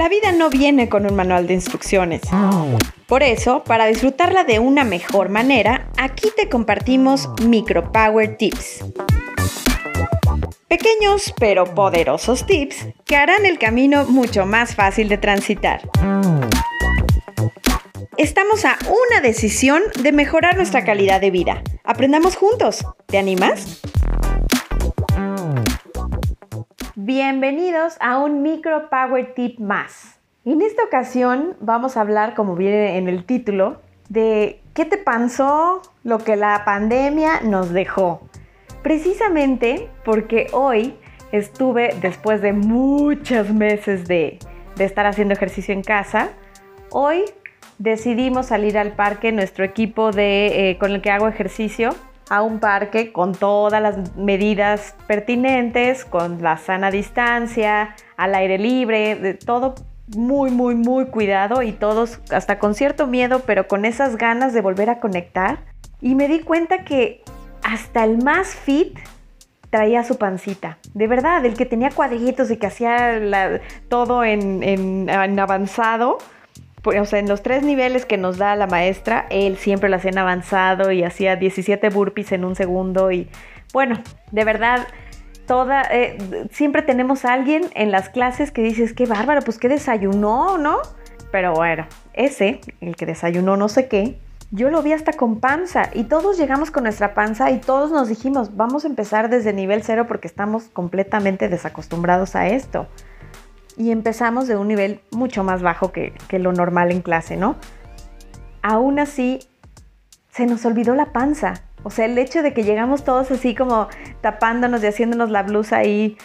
La vida no viene con un manual de instrucciones. Por eso, para disfrutarla de una mejor manera, aquí te compartimos Micro Power Tips. Pequeños pero poderosos tips que harán el camino mucho más fácil de transitar. Estamos a una decisión de mejorar nuestra calidad de vida. Aprendamos juntos. ¿Te animas? Bienvenidos a un Micro Power Tip más. En esta ocasión vamos a hablar, como viene en el título, de qué te pasó lo que la pandemia nos dejó. Precisamente porque hoy estuve, después de muchos meses de, estar haciendo ejercicio en casa, hoy decidimos salir al parque, nuestro equipo de, eh, con el que hago ejercicio, a un parque con todas las medidas pertinentes, con la sana distancia, al aire libre, de todo muy, muy, muy cuidado y todos hasta con cierto miedo, pero con esas ganas de volver a conectar. Y me di cuenta que hasta el más fit traía su pancita. De verdad, el que tenía cuadritos y que hacía todo en, en avanzado, o sea, en los tres niveles que nos da la maestra, él siempre lo hacía en avanzado y hacía 17 burpees en un segundo y bueno, de verdad, eh, siempre tenemos alguien en las clases que dices, qué bárbaro, pues qué desayunó, ¿no? Pero bueno, ese, el que desayunó no sé qué, yo lo vi hasta con panza y todos llegamos con nuestra panza y todos nos dijimos, vamos a empezar desde nivel cero porque estamos completamente desacostumbrados a esto y empezamos de un nivel mucho más bajo que, lo normal en clase, ¿no? Aún así, se nos olvidó la panza. O sea, el hecho de que llegamos todos así como tapándonos y haciéndonos la blusa ahí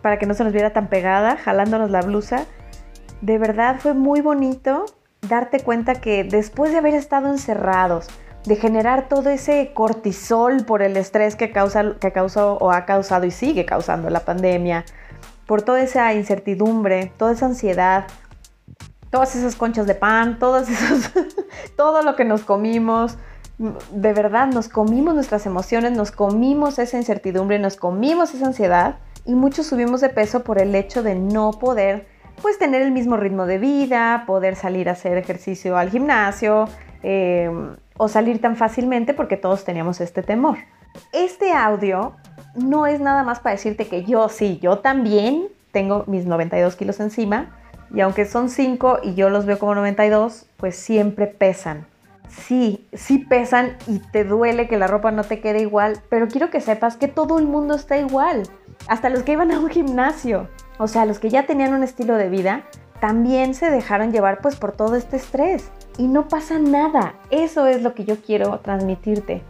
para que no se nos viera tan pegada, jalándonos la blusa, de verdad fue muy bonito darte cuenta que después de haber estado encerrados, de generar todo ese cortisol por el estrés que, causa, que causó o ha causado y sigue causando la pandemia, por toda esa incertidumbre, toda esa ansiedad, todas esas conchas de pan, todos esos, todo lo que nos comimos. De verdad, nos comimos nuestras emociones, nos comimos esa incertidumbre, nos comimos esa ansiedad y muchos subimos de peso por el hecho de no poder pues tener el mismo ritmo de vida, poder salir a hacer ejercicio al gimnasio em, o salir tan fácilmente porque todos teníamos este temor. Este audio no es nada más para decirte que yo sí, yo también tengo mis 92 kilos encima y aunque son 5 y yo los veo como 92, pues siempre pesan. Sí, sí pesan y te duele que la ropa no te quede igual, pero quiero que sepas que todo el mundo está igual, hasta los que iban a un gimnasio, o sea, los que ya tenían un estilo de vida, también se dejaron llevar pues por todo este estrés y no pasa nada. Eso es lo que yo quiero transmitirte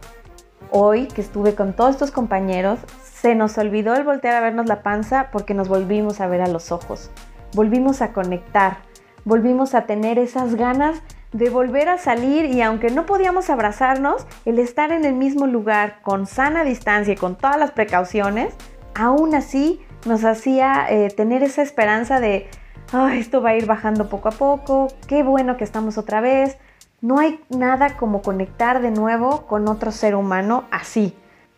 hoy que estuve con todos estos compañeros, se nos olvidó el voltear a vernos la panza porque nos volvimos a ver a los ojos. Volvimos a conectar, volvimos a tener esas ganas de volver a salir y aunque no podíamos abrazarnos, el estar en el mismo lugar con sana distancia y con todas las precauciones, aún así nos hacía eh, tener esa esperanza de, esto va a ir bajando poco a poco, qué bueno que estamos otra vez, no hay nada como conectar de nuevo con otro ser humano así.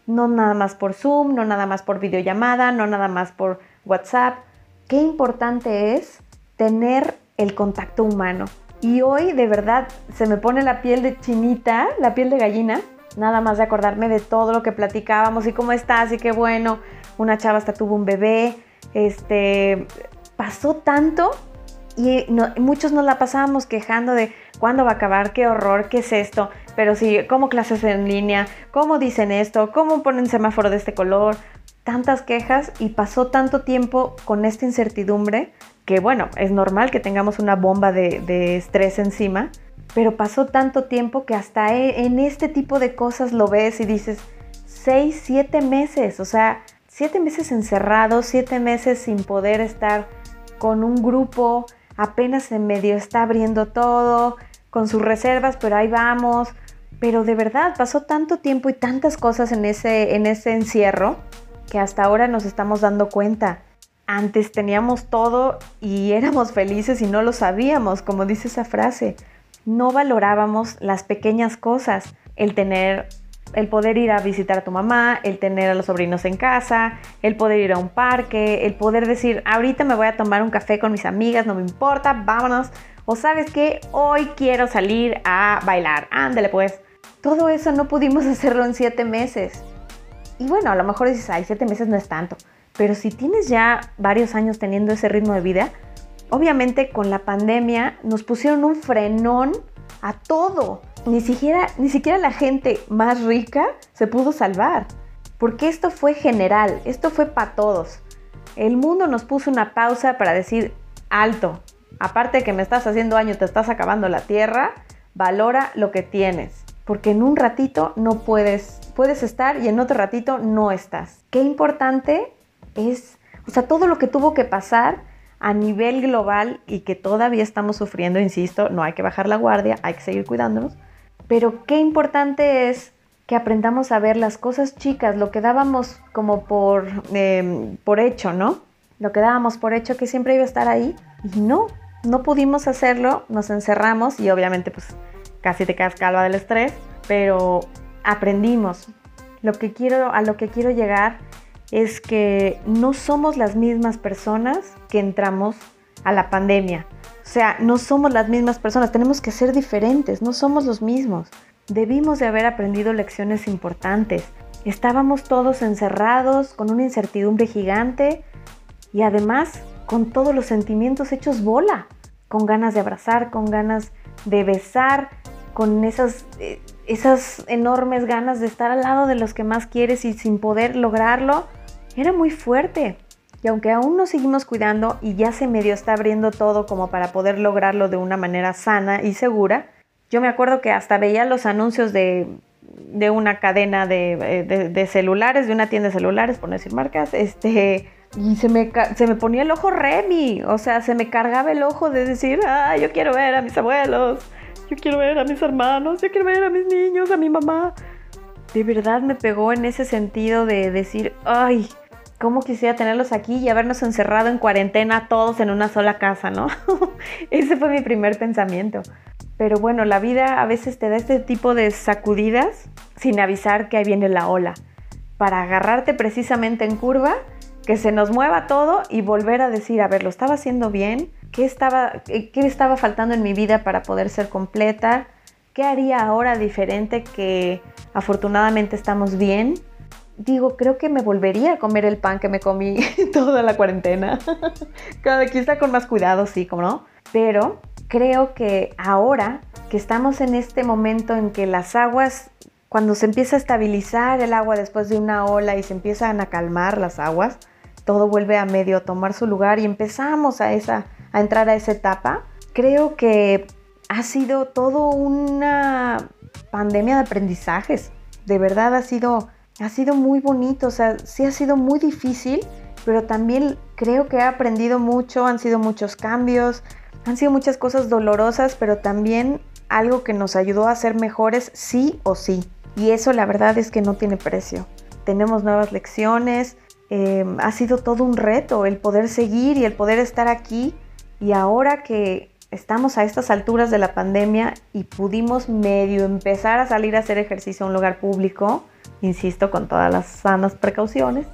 No nada más por Zoom, no nada más por videollamada, no nada más por WhatsApp. Qué importante es tener el contacto humano. Y hoy de verdad se me pone la piel de chinita, la piel de gallina, nada más de acordarme de todo lo que platicábamos y cómo estás y qué bueno. Una chava hasta tuvo un bebé. Este pasó tanto y muchos nos la pasábamos quejando de cuándo va a acabar, qué horror, qué es esto, pero sí, cómo clases en línea, cómo dicen esto, cómo ponen semáforo de este color, tantas quejas y pasó tanto tiempo con esta incertidumbre que bueno, es normal que tengamos una bomba de, de estrés encima, pero pasó tanto tiempo que hasta e, en este tipo de cosas lo ves y dices, seis, siete meses, o sea, siete meses encerrados, siete meses sin poder estar con un grupo, apenas en medio está abriendo todo, con sus reservas, pero ahí vamos. Pero de verdad, pasó tanto tiempo y tantas cosas en ese, en ese encierro que hasta ahora nos estamos dando cuenta. Antes teníamos todo y éramos felices y no lo sabíamos, como dice esa frase. No valorábamos las pequeñas cosas, el tener el poder ir a visitar a tu mamá, el tener a los sobrinos en casa, el poder ir a un parque, el poder decir, ahorita me voy a tomar un café con mis amigas, no me importa, vámonos. O sabes que hoy quiero salir a bailar, ándale pues. Todo eso no pudimos hacerlo en siete meses. Y bueno, a lo mejor dices, ay, siete meses no es tanto. Pero si tienes ya varios años teniendo ese ritmo de vida, obviamente con la pandemia nos pusieron un frenón a todo. Ni siquiera, ni siquiera la gente más rica se pudo salvar. Porque esto fue general, esto fue para todos. El mundo nos puso una pausa para decir, alto, aparte de que me estás haciendo daño, te estás acabando la tierra, valora lo que tienes. Porque en un ratito no puedes, puedes estar y en otro ratito no estás. Qué importante es, o sea, todo lo que tuvo que pasar a nivel global y que todavía estamos sufriendo, insisto, no hay que bajar la guardia, hay que seguir cuidándonos, pero qué importante es que aprendamos a ver las cosas chicas, lo que dábamos como por, em, por hecho, ¿no? Lo que dábamos por hecho que siempre iba a estar ahí y no, no pudimos hacerlo, nos encerramos y obviamente pues casi te quedas calva del estrés, pero aprendimos. Lo que quiero, a lo que quiero llegar es que no somos las mismas personas que entramos a la pandemia. O sea, no somos las mismas personas, tenemos que ser diferentes, no somos los mismos. Debimos de haber aprendido lecciones importantes. Estábamos todos encerrados con una incertidumbre gigante y además con todos los sentimientos hechos bola, con ganas de abrazar, con ganas de besar, con esas, eh, esas enormes ganas de estar al lado de los que más quieres y sin poder lograrlo era muy fuerte. Y aunque aún nos seguimos cuidando y ya se medio está abriendo todo como para poder lograrlo de una manera sana y segura, yo me acuerdo que hasta veía los anuncios de, una cadena de, de, celulares, de una tienda de celulares, por no decir marcas, este, y se me, se me ponía el ojo Remy, o sea, se me cargaba el ojo de decir, ah, yo quiero ver a mis abuelos, yo quiero ver a mis hermanos, yo quiero ver a mis niños, a mi mamá. De verdad me pegó en ese sentido de decir, ay, cómo quisiera tenerlos aquí y habernos encerrado en cuarentena todos en una sola casa, ¿no? Ese fue mi primer pensamiento. Pero bueno, la vida a veces te da este tipo de sacudidas sin avisar que ahí viene la ola, para agarrarte precisamente en curva, que se nos mueva todo y volver a decir, a ver, ¿lo estaba haciendo bien? ¿Qué estaba, qué estaba faltando en mi vida para poder ser completa? ¿Qué haría ahora diferente que afortunadamente estamos bien? Digo, creo que me volvería a comer el pan que me comí toda la cuarentena. Cada quien está con más cuidado, sí, como no. Pero creo que ahora que estamos en este momento en que las aguas, cuando se empieza a estabilizar el agua después de una ola y se empiezan a calmar las aguas, todo vuelve a medio tomar su lugar y empezamos a, esa, a entrar a esa etapa. Creo que ha sido todo una pandemia de aprendizajes. De verdad ha sido ha sido muy bonito, o sea, sí ha sido muy difícil, pero también creo que he aprendido mucho, han sido muchos cambios, han sido muchas cosas dolorosas, pero también algo que nos ayudó a ser mejores sí o sí. Y eso la verdad es que no tiene precio. Tenemos nuevas lecciones, em, ha sido todo un reto el poder seguir y el poder estar aquí. Y ahora que estamos a estas alturas de la pandemia y pudimos medio empezar a salir a hacer ejercicio en un lugar público, insisto, con todas las sanas precauciones.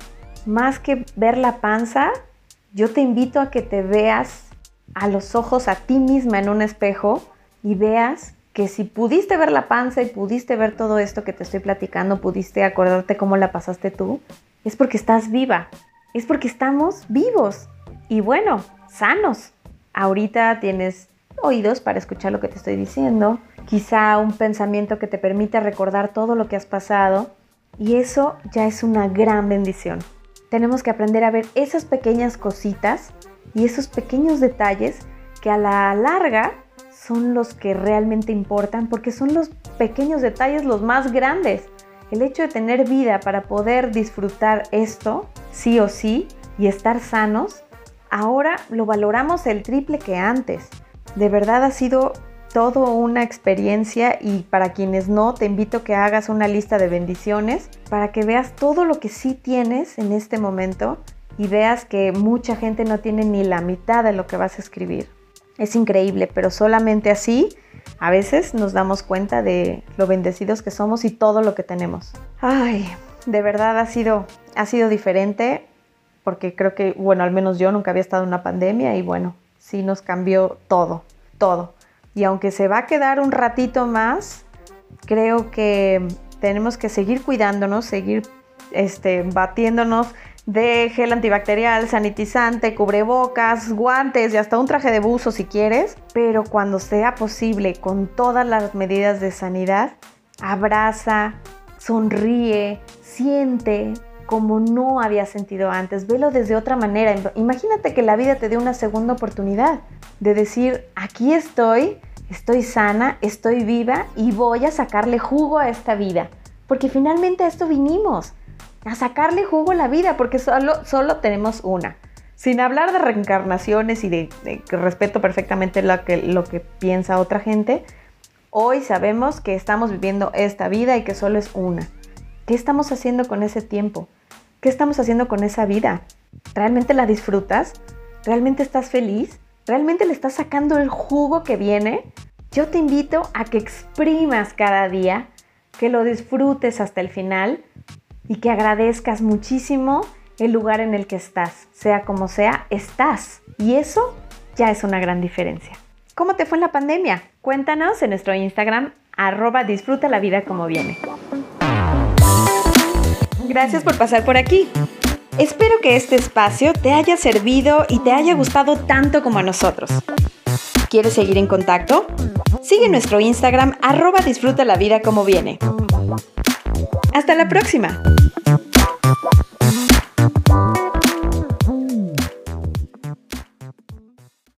Más que ver la panza, yo te invito a que te veas a los ojos a ti misma en un espejo y veas que si pudiste ver la panza y pudiste ver todo esto que te estoy platicando, pudiste acordarte cómo la pasaste tú, es porque estás viva, es porque estamos vivos y bueno, sanos. Ahorita tienes oídos para escuchar lo que te estoy diciendo, quizá un pensamiento que te permita recordar todo lo que has pasado y eso ya es una gran bendición. Tenemos que aprender a ver esas pequeñas cositas y esos pequeños detalles que a la larga son los que realmente importan porque son los pequeños detalles los más grandes. El hecho de tener vida para poder disfrutar esto, sí o sí, y estar sanos, ahora lo valoramos el triple que antes. De verdad ha sido todo una experiencia y para quienes no, te invito a que hagas una lista de bendiciones para que veas todo lo que sí tienes en este momento y veas que mucha gente no tiene ni la mitad de lo que vas a escribir. Es increíble, pero solamente así a veces nos damos cuenta de lo bendecidos que somos y todo lo que tenemos. Ay, de verdad ha sido, ha sido diferente porque creo que, bueno, al menos yo nunca había estado en una pandemia y bueno, sí nos cambió todo, todo. Y aunque se va a quedar un ratito más, creo que tenemos que seguir cuidándonos, seguir este, batiéndonos de gel antibacterial, sanitizante, cubrebocas, guantes y hasta un traje de buzo si quieres, pero cuando sea posible, con todas las medidas de sanidad, abraza, sonríe, siente como no había sentido antes, velo desde otra manera. Imagínate que la vida te dé una segunda oportunidad de decir, aquí estoy, estoy sana, estoy viva y voy a sacarle jugo a esta vida, porque finalmente a esto vinimos a sacarle jugo a la vida, porque solo, solo tenemos una. Sin hablar de reencarnaciones y de, que respeto perfectamente lo que, lo que piensa otra gente, hoy sabemos que estamos viviendo esta vida y que solo es una. ¿Qué estamos haciendo con ese tiempo? ¿Qué estamos haciendo con esa vida? ¿Realmente la disfrutas? ¿Realmente estás feliz? ¿Realmente le estás sacando el jugo que viene? Yo te invito a que exprimas cada día, que lo disfrutes hasta el final y que agradezcas muchísimo el lugar en el que estás. Sea como sea, estás. Y eso ya es una gran diferencia. ¿Cómo te fue en la pandemia? Cuéntanos en nuestro Instagram, arroba disfruta la vida como viene. Gracias por pasar por aquí. Espero que este espacio te haya servido y te haya gustado tanto como a nosotros. ¿Quieres seguir en contacto? Sigue nuestro Instagram arroba disfruta la vida como viene. Hasta la próxima.